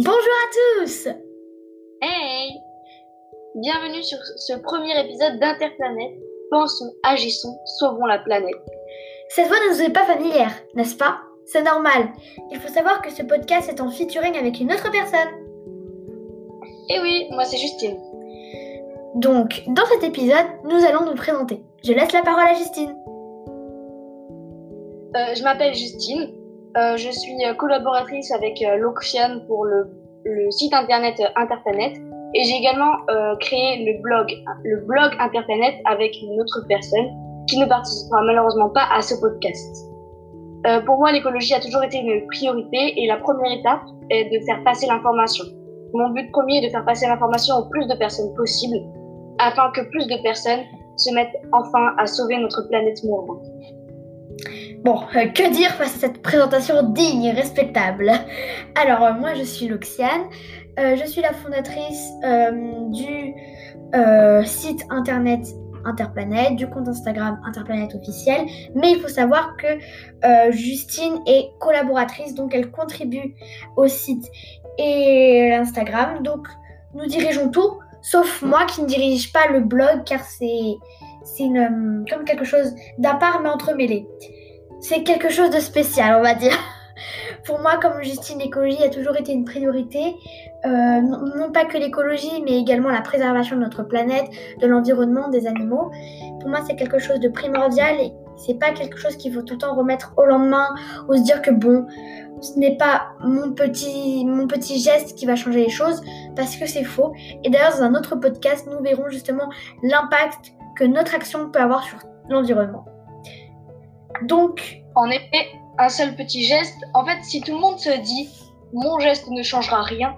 Bonjour à tous Hey Bienvenue sur ce premier épisode d'Interplanète. Pensons, agissons, sauvons la planète. Cette voix ne nous est pas familière, n'est-ce pas? C'est normal. Il faut savoir que ce podcast est en featuring avec une autre personne. Eh oui, moi c'est Justine. Donc, dans cet épisode, nous allons nous présenter. Je laisse la parole à Justine. Euh, je m'appelle Justine. Euh, je suis collaboratrice avec euh, Loxian pour le, site internet euh, Interplanet. Et j'ai également créé le blog, le blog Interplanet avec une autre personne qui ne participera malheureusement pas à ce podcast. Pour moi, l'écologie a toujours été une priorité et la première étape est de faire passer l'information. Mon but premier est de faire passer l'information au plus de personnes possible afin que plus de personnes se mettent enfin à sauver notre planète mourante. Bon, euh, que dire face à cette présentation digne et respectable? Alors, euh, moi, je suis Loxiane. Euh, je suis la fondatrice du site internet Interplanète, du compte Instagram Interplanète officiel. Mais il faut savoir que Justine est collaboratrice, donc elle contribue au site et l'Instagram. Donc, nous dirigeons tout, sauf moi qui ne dirige pas le blog, car c'est comme quelque chose d'à part mais entremêlé c'est quelque chose de spécial, on va dire. Pour moi, comme Justine, l'écologie a toujours été une priorité. Euh, non, pas que l'écologie, mais également la préservation de notre planète, de l'environnement, des animaux. Pour moi, c'est quelque chose de primordial et c'est pas quelque chose qu'il faut tout le temps remettre au lendemain ou se dire que bon, ce n'est pas mon petit, mon petit geste qui va changer les choses parce que c'est faux. Et d'ailleurs, dans un autre podcast, nous verrons justement l'impact que notre action peut avoir sur l'environnement. Donc, En effet, un seul petit geste, en fait, si tout le monde se dit mon geste ne changera rien,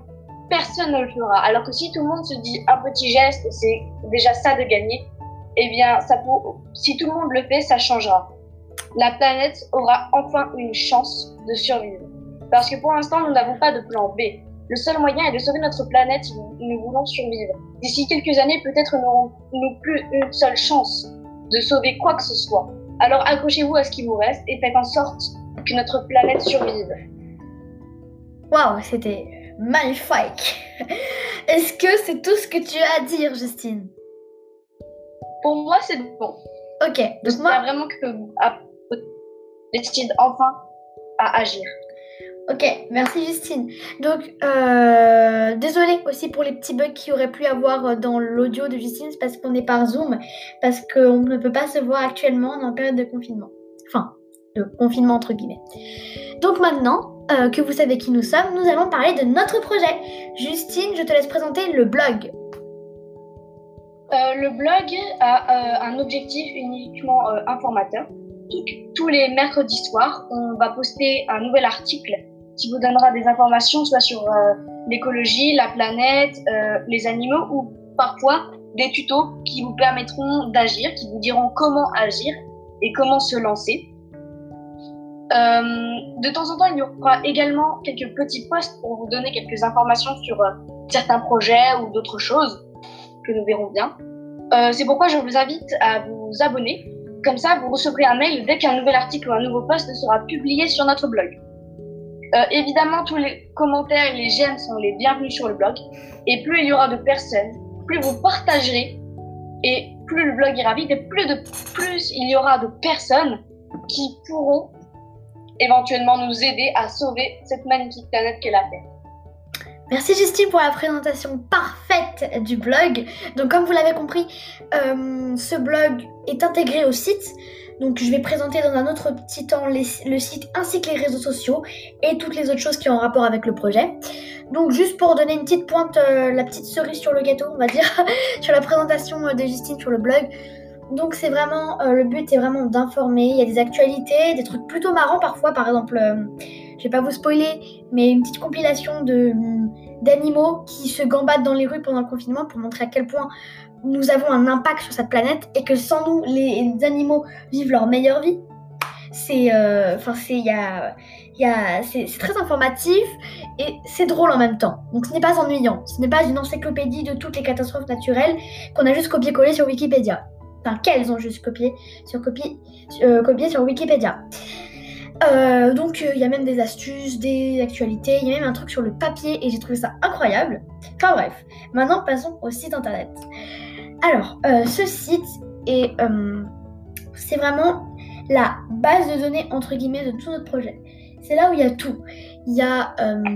personne ne le fera. Alors que si tout le monde se dit un petit geste, c'est déjà ça de gagner, eh bien, si tout le monde le fait, ça changera. La planète aura enfin une chance de survivre. Parce que pour l'instant, nous n'avons pas de plan B. Le seul moyen est de sauver notre planète si nous voulons survivre. D'ici quelques années, peut-être n'aurons-nous plus une seule chance de sauver quoi que ce soit. Alors accrochez-vous à ce qui vous reste et faites en sorte que notre planète survive. waouh, c'était magnifique. Est-ce que c'est tout ce que tu as à dire, Justine? Pour moi, c'est bon. Ok, donc moi, vraiment que décide enfin à agir. Ok, merci Justine. Donc, euh, désolée aussi pour les petits bugs qu'il aurait pu avoir euh, dans l'audio de Justine, parce qu'on est par Zoom, parce qu'on ne peut pas se voir actuellement en période de confinement. Enfin, de confinement entre guillemets. Donc maintenant euh, que vous savez qui nous sommes, nous allons parler de notre projet. Justine, je te laisse présenter le blog. Euh, le blog a un objectif uniquement informateur. Tous les mercredis soirs, on va poster un nouvel article qui vous donnera des informations soit sur euh, l'écologie, la planète, euh, les animaux ou parfois des tutos qui vous permettront d'agir, qui vous diront comment agir et comment se lancer. Euh, de temps en temps, il y aura également quelques petits posts pour vous donner quelques informations sur certains projets ou d'autres choses que nous verrons bien. C'est pourquoi je vous invite à vous abonner. Comme ça, vous recevrez un mail dès qu'un nouvel article ou un nouveau post sera publié sur notre blog. Euh, évidemment, tous les commentaires et les j'aime sont les bienvenus sur le blog. Et plus il y aura de personnes, plus vous partagerez et plus le blog ira vite et plus, de, plus il y aura de personnes qui pourront éventuellement nous aider à sauver cette magnifique planète qu'est la Terre. Merci Justine pour la présentation parfaite du blog. Donc comme vous l'avez compris, euh, ce blog est intégré au site. Donc je vais présenter dans un autre petit temps le site ainsi que les réseaux sociaux et toutes les autres choses qui ont rapport avec le projet. Donc juste pour donner une petite pointe, euh, la petite cerise sur le gâteau, on va dire, sur la présentation euh, de Justine sur le blog. Donc c'est vraiment, euh, le but est vraiment d'informer. Il y a des actualités, des trucs plutôt marrants parfois. Par exemple, je vais pas vous spoiler, mais une petite compilation de d'animaux qui se gambadent dans les rues pendant le confinement pour montrer à quel point nous avons un impact sur cette planète et que sans nous, les animaux vivent leur meilleure vie. C'est, euh, y a, y a, très informatif et c'est drôle en même temps. Donc ce n'est pas ennuyant. Ce n'est pas une encyclopédie de toutes les catastrophes naturelles qu'on a juste copié-collé sur Wikipédia. Enfin, qu'elles ont juste copié sur, copié, euh, copié sur Wikipédia. Euh, donc il y a même des astuces, des actualités, il y a même un truc sur le papier et j'ai trouvé ça incroyable. Enfin bref, maintenant passons au site internet. Alors, ce site est c'est vraiment la base de données entre guillemets de tout notre projet. C'est là où il y a tout. Il y a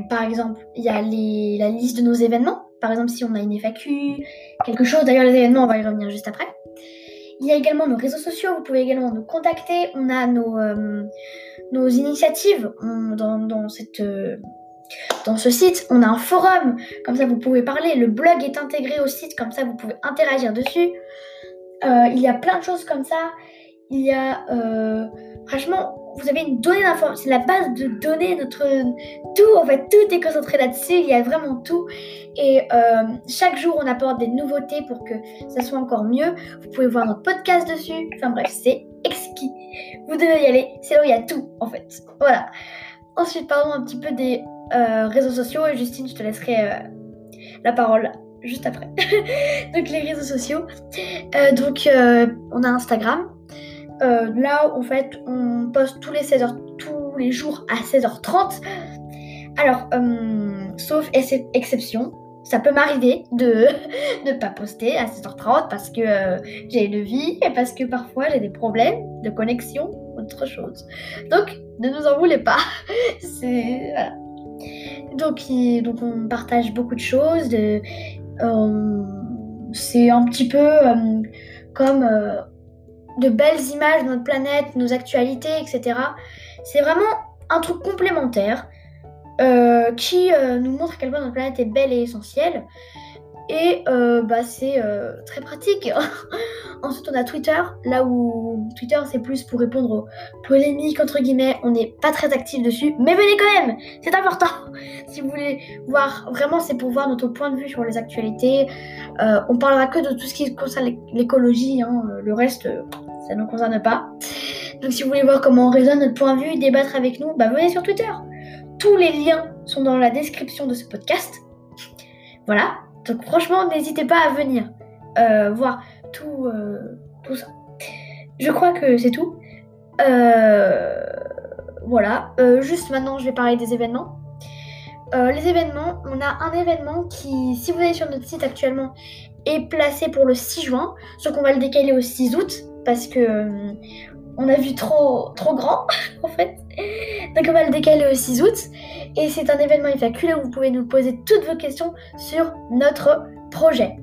par exemple, il y a la liste de nos événements. Par exemple, si on a une FAQ, quelque chose. D'ailleurs, les événements, on va y revenir juste après. Il y a également nos réseaux sociaux, vous pouvez également nous contacter. On a nos, euh, nos initiatives dans, cette, euh, dans ce site. On a un forum, comme ça vous pouvez parler. Le blog est intégré au site, comme ça vous pouvez interagir dessus. Euh, il y a plein de choses comme ça. Il y a franchement vous avez une donnée d'information, c'est la base de données, notre tout, en fait, tout est concentré là-dessus, il y a vraiment tout. Et euh, chaque jour, on apporte des nouveautés pour que ça soit encore mieux. Vous pouvez voir notre podcast dessus. Enfin bref, c'est exquis. Vous devez y aller, c'est là où il y a tout, en fait. Voilà. Ensuite, parlons un petit peu des euh, réseaux sociaux. Et Justine, je te laisserai euh, la parole juste après. donc, les réseaux sociaux. donc, on a Instagram. Euh, là, en fait, on poste tous les 16h, tous les jours à 16h30. Alors, euh, sauf exception, ça peut m'arriver de ne pas poster à 16h30 parce que euh, j'ai une vie et parce que parfois j'ai des problèmes de connexion autre chose. Donc, ne nous en voulez pas. C'est voilà. Donc, on partage beaucoup de choses. c'est un petit peu comme de belles images de notre planète, nos actualités, etc. C'est vraiment un truc complémentaire euh, qui euh, nous montre à quel point notre planète est belle et essentielle. Et euh, bah, c'est très pratique. Ensuite, on a Twitter, là où Twitter c'est plus pour répondre aux polémiques, entre guillemets. On n'est pas très actif dessus, mais venez quand même, c'est important. si vous voulez voir, vraiment, c'est pour voir notre point de vue sur les actualités. on parlera que de tout ce qui concerne l'écologie, hein. le reste, ça ne nous concerne pas. Donc si vous voulez voir comment on résonne notre point de vue, débattre avec nous, bah venez sur Twitter. Tous les liens sont dans la description de ce podcast. Voilà. Donc franchement, n'hésitez pas à venir euh, voir tout, euh, tout ça. Je crois que c'est tout. Euh, voilà. juste maintenant, je vais parler des événements. les événements, on a un événement qui, si vous allez sur notre site actuellement, est placé pour le 6 juin, sauf qu'on va le décaler au 6 août parce que on a vu trop, trop grand en fait. Donc on va le décaler au 6 août. Et c'est un événement FAQ où vous pouvez nous poser toutes vos questions sur notre projet.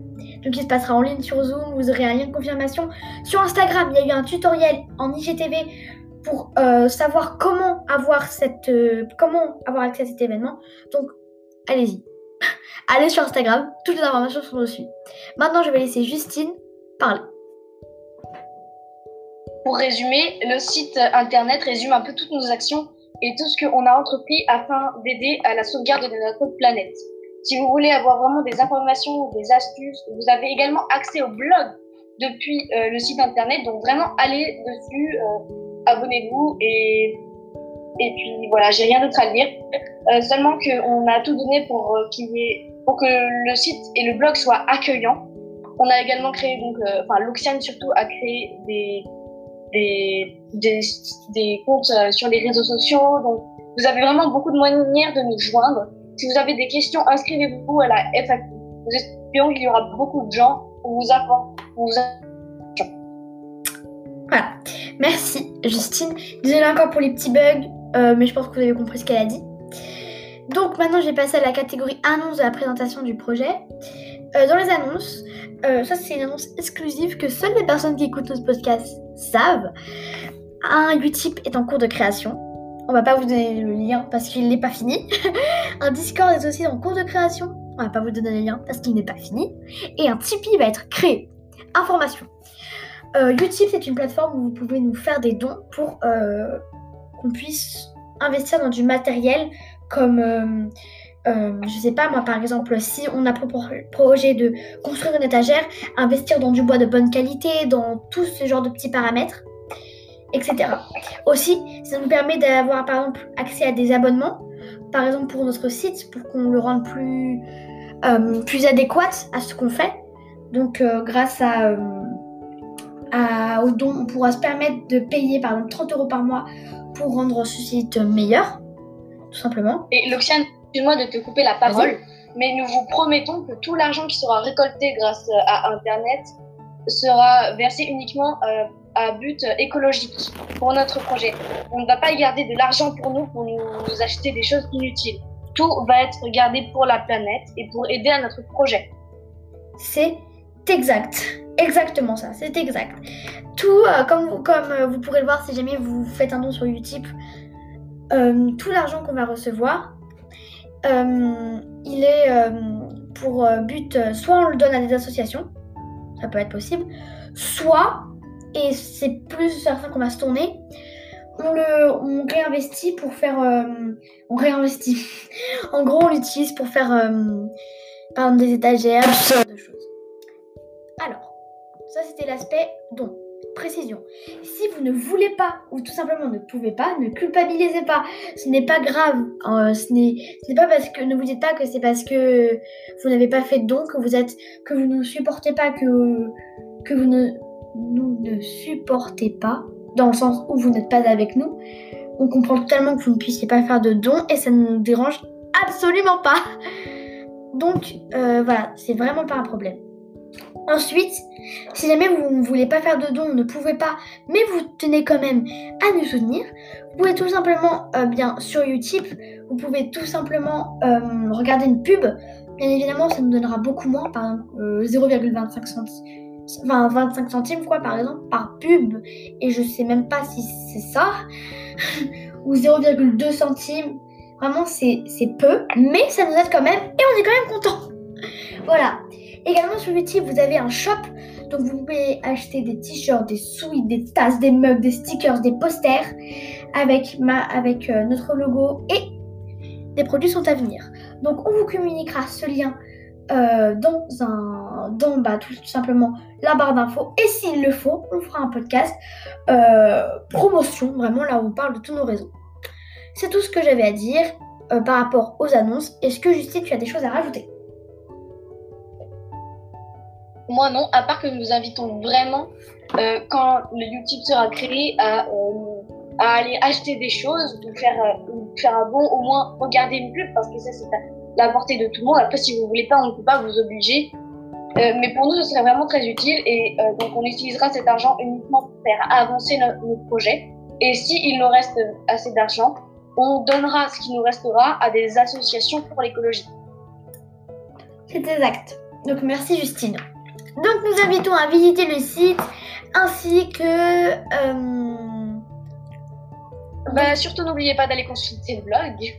Donc il se passera en ligne sur Zoom, vous aurez un lien de confirmation. Sur Instagram, il y a eu un tutoriel en IGTV pour euh, savoir comment avoir, cette, euh, comment avoir accès à cet événement. Donc allez-y. Allez sur Instagram, toutes les informations sont dessus. Maintenant, je vais laisser Justine parler. Pour résumer, le site internet résume un peu toutes nos actions et tout ce qu'on a entrepris afin d'aider à la sauvegarde de notre planète. Si vous voulez avoir vraiment des informations, des astuces, vous avez également accès au blog depuis euh, le site internet. Donc vraiment, allez dessus, euh, abonnez-vous et, et puis voilà, j'ai rien d'autre à dire. Euh, seulement qu'on a tout donné pour, qu'il y pour que le site et le blog soient accueillants. On a également créé, donc, enfin, Luxiane surtout a créé des des, des, comptes euh, sur les réseaux sociaux. Donc, vous avez vraiment beaucoup de manières de nous joindre. Si vous avez des questions, inscrivez-vous à la FAQ. Nous espérons qu'il y aura beaucoup de gens pour vous apporter. Voilà. Merci, Justine. Désolée encore pour les petits bugs, euh, mais je pense que vous avez compris ce qu'elle a dit. Donc maintenant, j'ai passé à la catégorie annonce de la présentation du projet. Euh, dans les annonces, ça c'est une annonce exclusive que seules les personnes qui écoutent notre podcast savent, un Utip est en cours de création. On va pas vous donner le lien parce qu'il n'est pas fini. un Discord est aussi en cours de création. On va pas vous donner le lien parce qu'il n'est pas fini. Et un Tipeee va être créé. Information. Euh, Utip, c'est une plateforme où vous pouvez nous faire des dons pour euh, qu'on puisse investir dans du matériel comme euh, euh, je sais pas, moi par exemple, si on a pour projet de construire une étagère, investir dans du bois de bonne qualité, dans tout ce genre de petits paramètres, etc. Aussi, ça nous permet d'avoir par exemple accès à des abonnements, par exemple pour notre site, pour qu'on le rende plus, euh, plus adéquat à ce qu'on fait. Donc euh, grâce à, à, aux dons, on pourra se permettre de payer par exemple 30 euros par mois pour rendre ce site meilleur, tout simplement. Et Loxiane, excuse-moi de te couper la parole, mais nous vous promettons que tout l'argent qui sera récolté grâce à Internet sera versé uniquement euh, à but écologique pour notre projet. On ne va pas y garder de l'argent pour nous, pour nous, acheter des choses inutiles. Tout va être gardé pour la planète et pour aider à notre projet. C'est exact. Exactement ça, c'est exact. Tout, euh, comme, vous, comme euh, vous pourrez le voir si jamais vous faites un don sur Utip, euh, tout l'argent qu'on va recevoir, il est pour but, soit on le donne à des associations, ça peut être possible, soit et c'est plus certain qu'on va se tourner. On le on réinvestit pour faire. Euh, on réinvestit. en gros, on l'utilise pour faire euh, par exemple des étagères, de choses. Alors, ça c'était l'aspect don. Précision. Si vous ne voulez pas ou tout simplement ne pouvez pas, ne culpabilisez pas. Ce n'est pas grave. Euh, ce n'est pas parce que ne vous dites pas que c'est parce que vous n'avez pas fait de don que vous êtes que vous ne supportez pas que que vous ne nous ne supportez pas, dans le sens où vous n'êtes pas avec nous. On comprend totalement que vous ne puissiez pas faire de dons et ça ne nous dérange absolument pas. Donc euh, voilà, c'est vraiment pas un problème. Ensuite, si jamais vous ne voulez pas faire de dons, ne pouvez pas, mais vous tenez quand même à nous soutenir, vous pouvez tout simplement, euh, bien sur YouTube, vous pouvez tout simplement euh, regarder une pub. Bien évidemment, ça nous donnera beaucoup moins, par exemple 0,25 centimes 25 centimes, quoi, par exemple, par pub. Et je sais même pas si c'est ça. ou 0,2 centimes. Vraiment, c'est peu. Mais ça nous aide quand même. Et on est quand même content. Voilà. Également sur YouTube, vous avez un shop. Donc vous pouvez acheter des t-shirts, des sweats, des tasses, des mugs, des stickers, des posters avec, euh, notre logo et des produits sont à venir. Donc on vous communiquera ce lien euh, dans, bah, tout, simplement la barre d'infos. Et s'il le faut, on fera un podcast euh, promotion, vraiment là où on parle de tous nos réseaux. C'est tout ce que j'avais à dire par rapport aux annonces. Est-ce que Justine, tu as des choses à rajouter? Moi non, à part que nous invitons vraiment, quand le YouTube sera créé, à, à, aller acheter des choses, ou faire, faire un bon, au moins regarder une pub, parce que ça c'est la portée de tout le monde. Après, si vous voulez pas, on ne peut pas vous obliger. Euh, mais pour nous, ce serait vraiment très utile et euh, donc on utilisera cet argent uniquement pour faire avancer notre, projet. Et s'il nous reste assez d'argent, on donnera ce qui nous restera à des associations pour l'écologie. C'est exact. Donc merci Justine. Donc nous invitons à visiter le site ainsi que... Euh... Bah, surtout n'oubliez pas d'aller consulter le blog.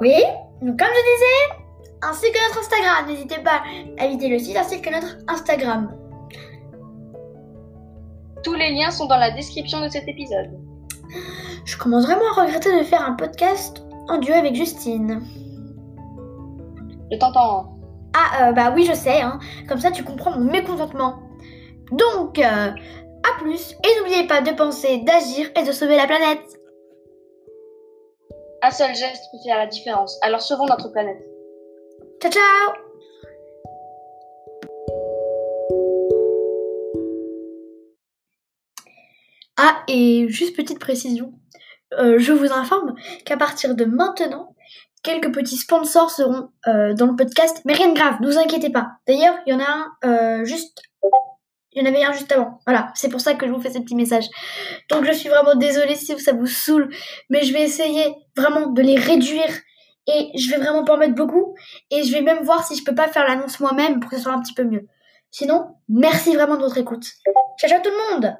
Oui, donc comme je disais, ainsi que notre Instagram, n'hésitez pas à visiter le site ainsi que notre Instagram. Tous les liens sont dans la description de cet épisode. Je commence vraiment à regretter de faire un podcast en duo avec Justine. Je t'entends. Ah, euh, bah oui, je sais, hein. Comme ça, tu comprends mon mécontentement. Donc, euh, à plus, et n'oubliez pas de penser, d'agir et de sauver la planète. Un seul geste peut faire la différence. Alors sauvons notre planète. Ciao ciao Ah, et juste petite précision, euh, je vous informe qu'à partir de maintenant, quelques petits sponsors seront euh, dans le podcast, mais rien de grave, ne vous inquiétez pas. D'ailleurs, il y en a un euh, juste il y en avait un juste avant. Voilà, c'est pour ça que je vous fais ce petit message. Donc je suis vraiment désolée si ça vous saoule, mais je vais essayer vraiment de les réduire et je vais vraiment pas en mettre beaucoup et je vais même voir si je peux pas faire l'annonce moi-même pour que ce soit un petit peu mieux. Sinon, merci vraiment de votre écoute. Ciao ciao tout le monde